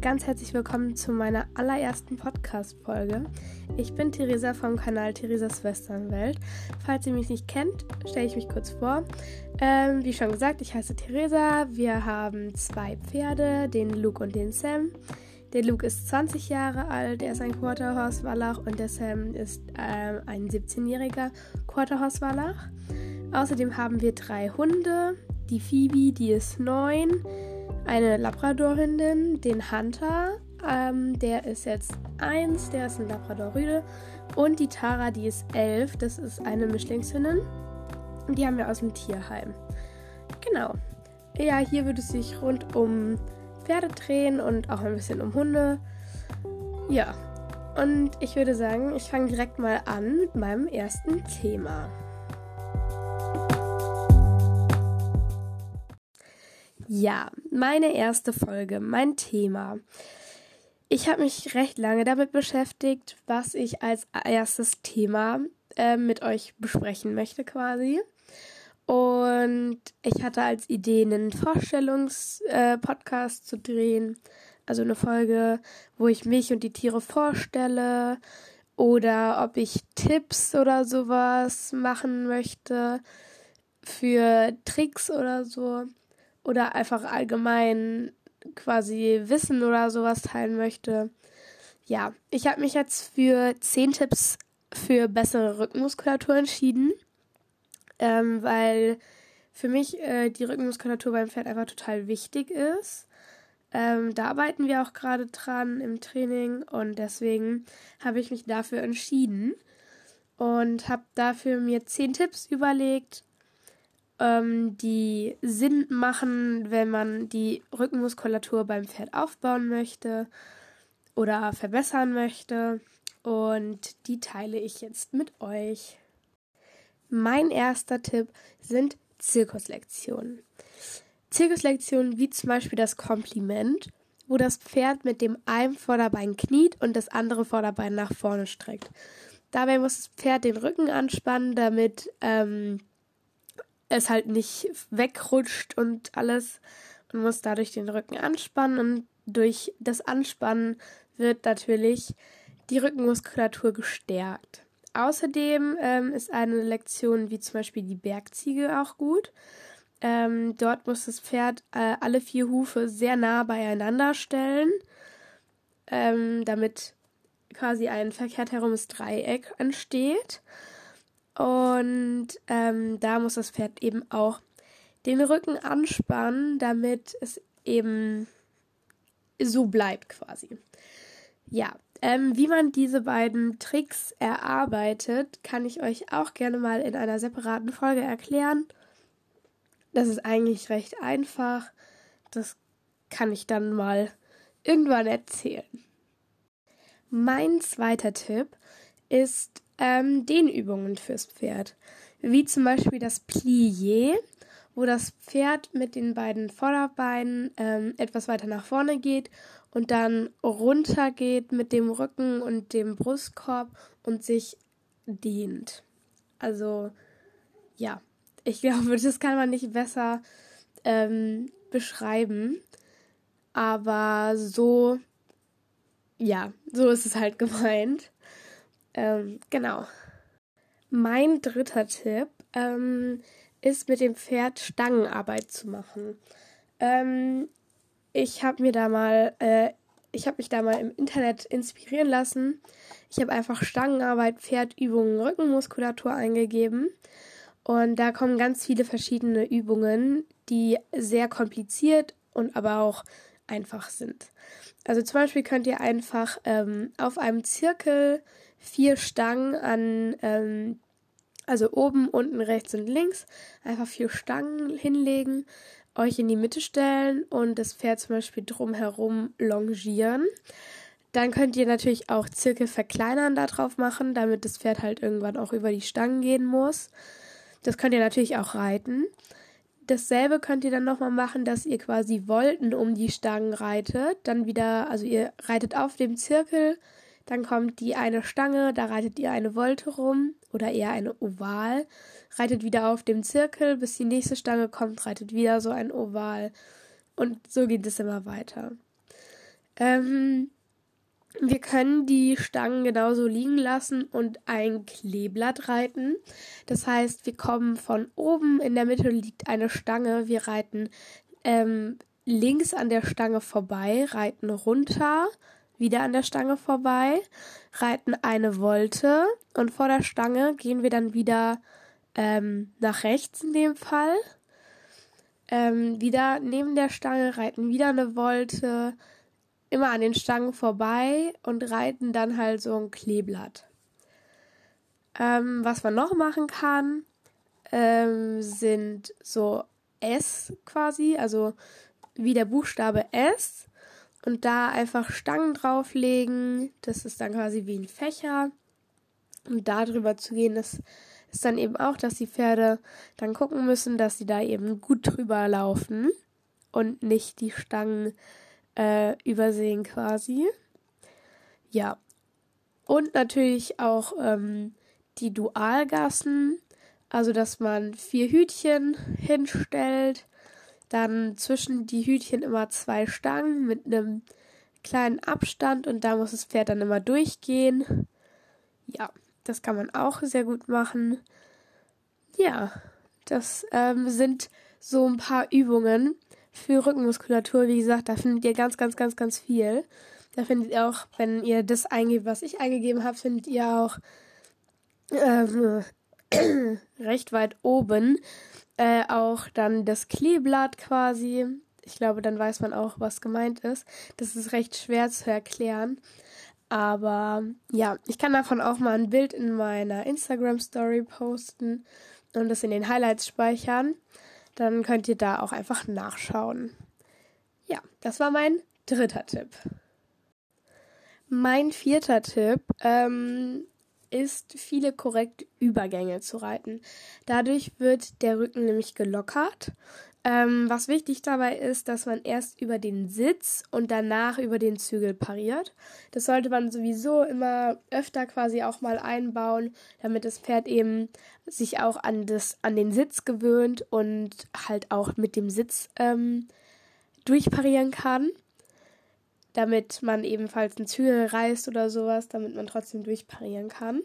ganz herzlich willkommen zu meiner allerersten Podcast-Folge. Ich bin Theresa vom Kanal Theresas Westernwelt. Falls ihr mich nicht kennt, stelle ich mich kurz vor. Ähm, wie schon gesagt, ich heiße Theresa. Wir haben zwei Pferde, den Luke und den Sam. Der Luke ist 20 Jahre alt, er ist ein Quarterhorse Wallach und der Sam ist äh, ein 17-jähriger Quarterhorse Wallach. Außerdem haben wir drei Hunde. Die Phoebe, die ist neun eine Labradorhündin, den Hunter, ähm, der ist jetzt eins, der ist ein Labrador-Rüde. Und die Tara, die ist elf, das ist eine Mischlingshündin. Und die haben wir aus dem Tierheim. Genau. Ja, hier würde es sich rund um Pferde drehen und auch ein bisschen um Hunde. Ja. Und ich würde sagen, ich fange direkt mal an mit meinem ersten Thema. Ja, meine erste Folge, mein Thema. Ich habe mich recht lange damit beschäftigt, was ich als erstes Thema äh, mit euch besprechen möchte quasi. Und ich hatte als Idee, einen Vorstellungspodcast äh, zu drehen. Also eine Folge, wo ich mich und die Tiere vorstelle. Oder ob ich Tipps oder sowas machen möchte für Tricks oder so oder einfach allgemein quasi Wissen oder sowas teilen möchte. Ja, ich habe mich jetzt für 10 Tipps für bessere Rückenmuskulatur entschieden, ähm, weil für mich äh, die Rückenmuskulatur beim Pferd einfach total wichtig ist. Ähm, da arbeiten wir auch gerade dran im Training und deswegen habe ich mich dafür entschieden und habe dafür mir 10 Tipps überlegt, ähm, die Sinn machen, wenn man die Rückenmuskulatur beim Pferd aufbauen möchte oder verbessern möchte. Und die teile ich jetzt mit euch. Mein erster Tipp sind Zirkuslektionen. Zirkuslektionen wie zum Beispiel das Kompliment, wo das Pferd mit dem einen Vorderbein kniet und das andere Vorderbein nach vorne streckt. Dabei muss das Pferd den Rücken anspannen, damit ähm, es halt nicht wegrutscht und alles und muss dadurch den Rücken anspannen und durch das Anspannen wird natürlich die Rückenmuskulatur gestärkt. Außerdem ähm, ist eine Lektion wie zum Beispiel die Bergziege auch gut. Ähm, dort muss das Pferd äh, alle vier Hufe sehr nah beieinander stellen, ähm, damit quasi ein verkehrt herumes Dreieck entsteht. Und ähm, da muss das Pferd eben auch den Rücken anspannen, damit es eben so bleibt quasi. Ja, ähm, wie man diese beiden Tricks erarbeitet, kann ich euch auch gerne mal in einer separaten Folge erklären. Das ist eigentlich recht einfach. Das kann ich dann mal irgendwann erzählen. Mein zweiter Tipp ist ähm, Dehnübungen fürs Pferd. Wie zum Beispiel das Plié, wo das Pferd mit den beiden Vorderbeinen ähm, etwas weiter nach vorne geht und dann runter geht mit dem Rücken und dem Brustkorb und sich dehnt. Also ja, ich glaube, das kann man nicht besser ähm, beschreiben. Aber so, ja, so ist es halt gemeint. Ähm, genau. Mein dritter Tipp ähm, ist mit dem Pferd Stangenarbeit zu machen. Ähm, ich habe mir da mal, äh, ich habe mich da mal im Internet inspirieren lassen. Ich habe einfach Stangenarbeit, Pferdübungen, Rückenmuskulatur eingegeben. Und da kommen ganz viele verschiedene Übungen, die sehr kompliziert und aber auch einfach sind. Also zum Beispiel könnt ihr einfach ähm, auf einem Zirkel vier Stangen an, ähm, also oben, unten, rechts und links, einfach vier Stangen hinlegen, euch in die Mitte stellen und das Pferd zum Beispiel drumherum longieren. Dann könnt ihr natürlich auch Zirkel verkleinern da drauf machen, damit das Pferd halt irgendwann auch über die Stangen gehen muss. Das könnt ihr natürlich auch reiten. Dasselbe könnt ihr dann nochmal machen, dass ihr quasi Wolten um die Stangen reitet. Dann wieder, also ihr reitet auf dem Zirkel, dann kommt die eine Stange, da reitet ihr eine Volte rum oder eher eine Oval, reitet wieder auf dem Zirkel, bis die nächste Stange kommt, reitet wieder so ein Oval. Und so geht es immer weiter. Ähm, wir können die Stangen genauso liegen lassen und ein Kleeblatt reiten. Das heißt, wir kommen von oben, in der Mitte liegt eine Stange, wir reiten ähm, links an der Stange vorbei, reiten runter, wieder an der Stange vorbei, reiten eine Volte und vor der Stange gehen wir dann wieder ähm, nach rechts in dem Fall. Ähm, wieder neben der Stange reiten wieder eine Volte, immer an den Stangen vorbei und reiten dann halt so ein Kleeblatt. Ähm, was man noch machen kann, ähm, sind so S quasi, also wie der Buchstabe S und da einfach Stangen drauflegen. Das ist dann quasi wie ein Fächer. Und da drüber zu gehen, das ist dann eben auch, dass die Pferde dann gucken müssen, dass sie da eben gut drüber laufen und nicht die Stangen äh, übersehen quasi. Ja. Und natürlich auch ähm, die Dualgassen, also dass man vier Hütchen hinstellt, dann zwischen die Hütchen immer zwei Stangen mit einem kleinen Abstand und da muss das Pferd dann immer durchgehen. Ja, das kann man auch sehr gut machen. Ja, das ähm, sind so ein paar Übungen, für Rückenmuskulatur, wie gesagt, da findet ihr ganz, ganz, ganz, ganz viel. Da findet ihr auch, wenn ihr das eingebt, was ich eingegeben habe, findet ihr auch ähm, recht weit oben äh, auch dann das Kleeblatt quasi. Ich glaube, dann weiß man auch, was gemeint ist. Das ist recht schwer zu erklären. Aber ja, ich kann davon auch mal ein Bild in meiner Instagram Story posten und das in den Highlights speichern dann könnt ihr da auch einfach nachschauen. Ja, das war mein dritter Tipp. Mein vierter Tipp ähm, ist, viele korrekte Übergänge zu reiten. Dadurch wird der Rücken nämlich gelockert. Ähm, was wichtig dabei ist, dass man erst über den Sitz und danach über den Zügel pariert. Das sollte man sowieso immer öfter quasi auch mal einbauen, damit das Pferd eben sich auch an, das, an den Sitz gewöhnt und halt auch mit dem Sitz ähm, durchparieren kann. Damit man ebenfalls einen Zügel reißt oder sowas, damit man trotzdem durchparieren kann.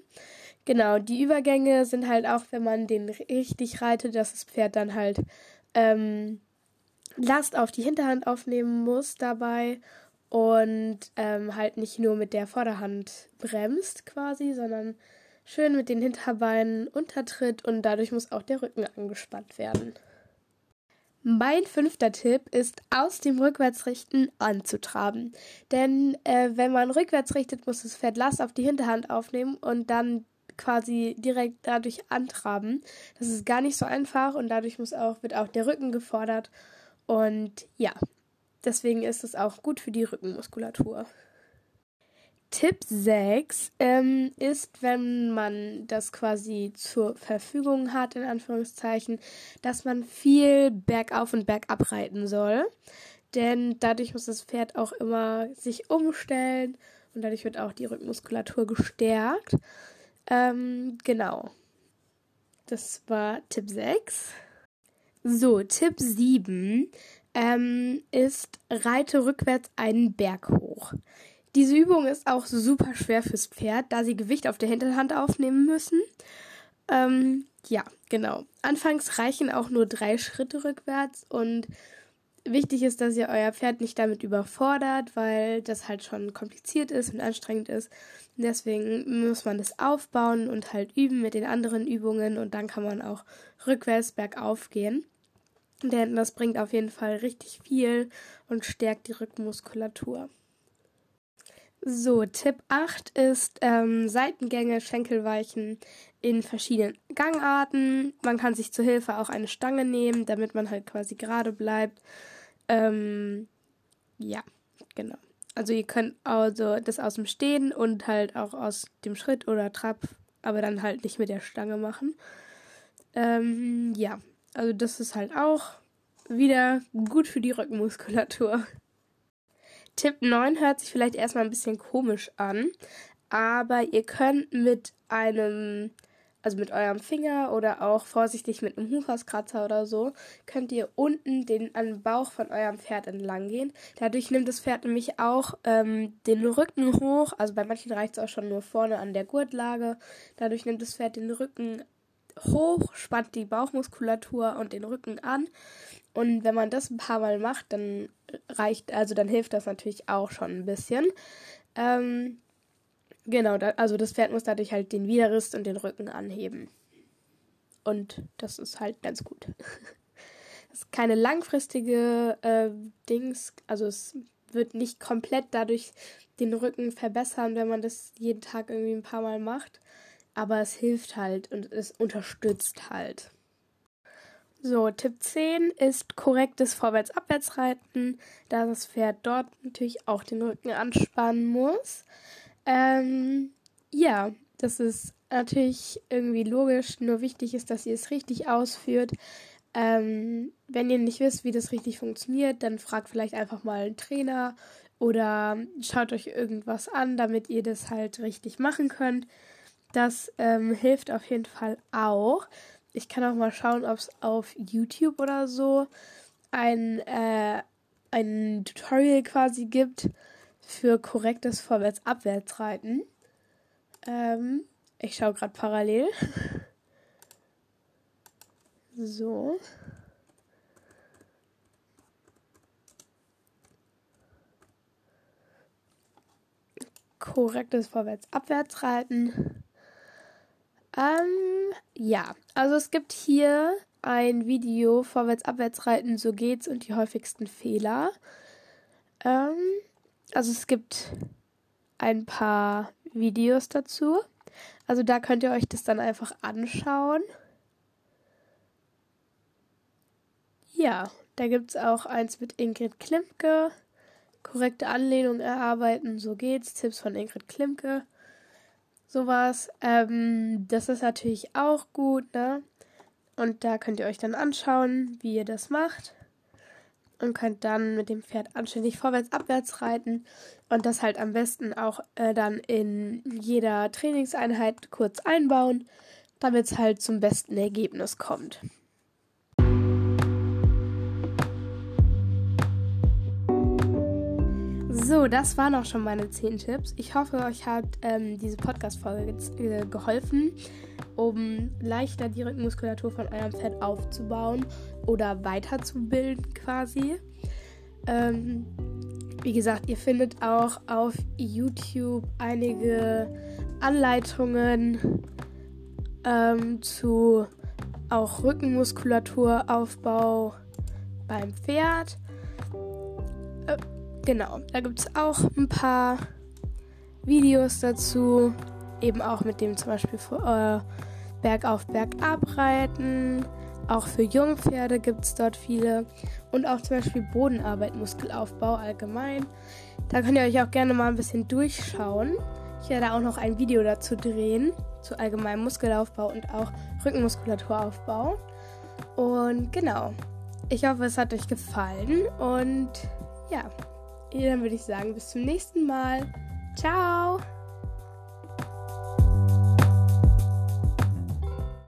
Genau, die Übergänge sind halt auch, wenn man den richtig reitet, dass das Pferd dann halt ähm, Last auf die Hinterhand aufnehmen muss dabei und ähm, halt nicht nur mit der Vorderhand bremst quasi, sondern schön mit den Hinterbeinen untertritt und dadurch muss auch der Rücken angespannt werden. Mein fünfter Tipp ist, aus dem Rückwärtsrichten anzutraben. Denn äh, wenn man rückwärts richtet, muss das Pferd Last auf die Hinterhand aufnehmen und dann quasi direkt dadurch antraben. Das ist gar nicht so einfach und dadurch muss auch, wird auch der Rücken gefordert. Und ja, deswegen ist es auch gut für die Rückenmuskulatur. Tipp 6 ähm, ist, wenn man das quasi zur Verfügung hat, in Anführungszeichen, dass man viel bergauf und bergab reiten soll. Denn dadurch muss das Pferd auch immer sich umstellen und dadurch wird auch die Rückenmuskulatur gestärkt. Ähm, genau. Das war Tipp 6. So, Tipp 7 ähm, ist, reite rückwärts einen Berg hoch. Diese Übung ist auch super schwer fürs Pferd, da sie Gewicht auf der Hinterhand aufnehmen müssen. Ähm, ja, genau. Anfangs reichen auch nur drei Schritte rückwärts und wichtig ist, dass ihr euer Pferd nicht damit überfordert, weil das halt schon kompliziert ist und anstrengend ist. Deswegen muss man das aufbauen und halt üben mit den anderen Übungen und dann kann man auch rückwärts bergauf gehen. Denn das bringt auf jeden Fall richtig viel und stärkt die Rückenmuskulatur. So, Tipp 8 ist ähm, Seitengänge, Schenkelweichen in verschiedenen Gangarten. Man kann sich zur Hilfe auch eine Stange nehmen, damit man halt quasi gerade bleibt. Ähm, ja, genau. Also ihr könnt also das aus dem Stehen und halt auch aus dem Schritt oder Trab, aber dann halt nicht mit der Stange machen. Ähm, ja, also das ist halt auch wieder gut für die Rückenmuskulatur. Tipp 9 hört sich vielleicht erstmal ein bisschen komisch an, aber ihr könnt mit einem also mit eurem Finger oder auch vorsichtig mit einem Huferskratzer oder so, könnt ihr unten den an den Bauch von eurem Pferd entlang gehen. Dadurch nimmt das Pferd nämlich auch ähm, den Rücken hoch. Also bei manchen reicht es auch schon nur vorne an der Gurtlage. Dadurch nimmt das Pferd den Rücken hoch, spannt die Bauchmuskulatur und den Rücken an. Und wenn man das ein paar Mal macht, dann reicht, also dann hilft das natürlich auch schon ein bisschen. Ähm, genau, da, also das Pferd muss dadurch halt den Widerrist und den Rücken anheben. Und das ist halt ganz gut. das ist keine langfristige äh, Dings, also es wird nicht komplett dadurch den Rücken verbessern, wenn man das jeden Tag irgendwie ein paar Mal macht. Aber es hilft halt und es unterstützt halt. So, Tipp 10 ist korrektes Vorwärts-Abwärts-Reiten, da das Pferd dort natürlich auch den Rücken anspannen muss. Ähm, ja, das ist natürlich irgendwie logisch, nur wichtig ist, dass ihr es richtig ausführt. Ähm, wenn ihr nicht wisst, wie das richtig funktioniert, dann fragt vielleicht einfach mal einen Trainer oder schaut euch irgendwas an, damit ihr das halt richtig machen könnt. Das ähm, hilft auf jeden Fall auch ich kann auch mal schauen, ob es auf YouTube oder so ein, äh, ein Tutorial quasi gibt für korrektes Vorwärts-Abwärts-Reiten. Ähm, ich schaue gerade parallel. So. Korrektes Vorwärts-Abwärts-Reiten. Ähm, ja, also es gibt hier ein Video Vorwärts-Abwärts-Reiten, so geht's und die häufigsten Fehler. Ähm, also es gibt ein paar Videos dazu. Also da könnt ihr euch das dann einfach anschauen. Ja, da gibt's auch eins mit Ingrid Klimke. Korrekte Anlehnung erarbeiten, so geht's. Tipps von Ingrid Klimke sowas. Ähm, das ist natürlich auch gut, ne? Und da könnt ihr euch dann anschauen, wie ihr das macht. Und könnt dann mit dem Pferd anständig vorwärts, abwärts reiten. Und das halt am besten auch äh, dann in jeder Trainingseinheit kurz einbauen, damit es halt zum besten Ergebnis kommt. So, das waren auch schon meine 10 Tipps. Ich hoffe, euch hat ähm, diese Podcast-Folge ge geholfen, um leichter die Rückenmuskulatur von eurem Pferd aufzubauen oder weiterzubilden quasi. Ähm, wie gesagt, ihr findet auch auf YouTube einige Anleitungen ähm, zu auch Rückenmuskulaturaufbau beim Pferd. Äh, Genau, da gibt es auch ein paar Videos dazu. Eben auch mit dem zum Beispiel äh, Bergauf, Bergab reiten. Auch für Jungpferde gibt es dort viele. Und auch zum Beispiel Bodenarbeit, Muskelaufbau allgemein. Da könnt ihr euch auch gerne mal ein bisschen durchschauen. Ich werde auch noch ein Video dazu drehen, zu allgemeinem Muskelaufbau und auch Rückenmuskulaturaufbau. Und genau, ich hoffe, es hat euch gefallen und ja. Dann würde ich sagen, bis zum nächsten Mal. Ciao!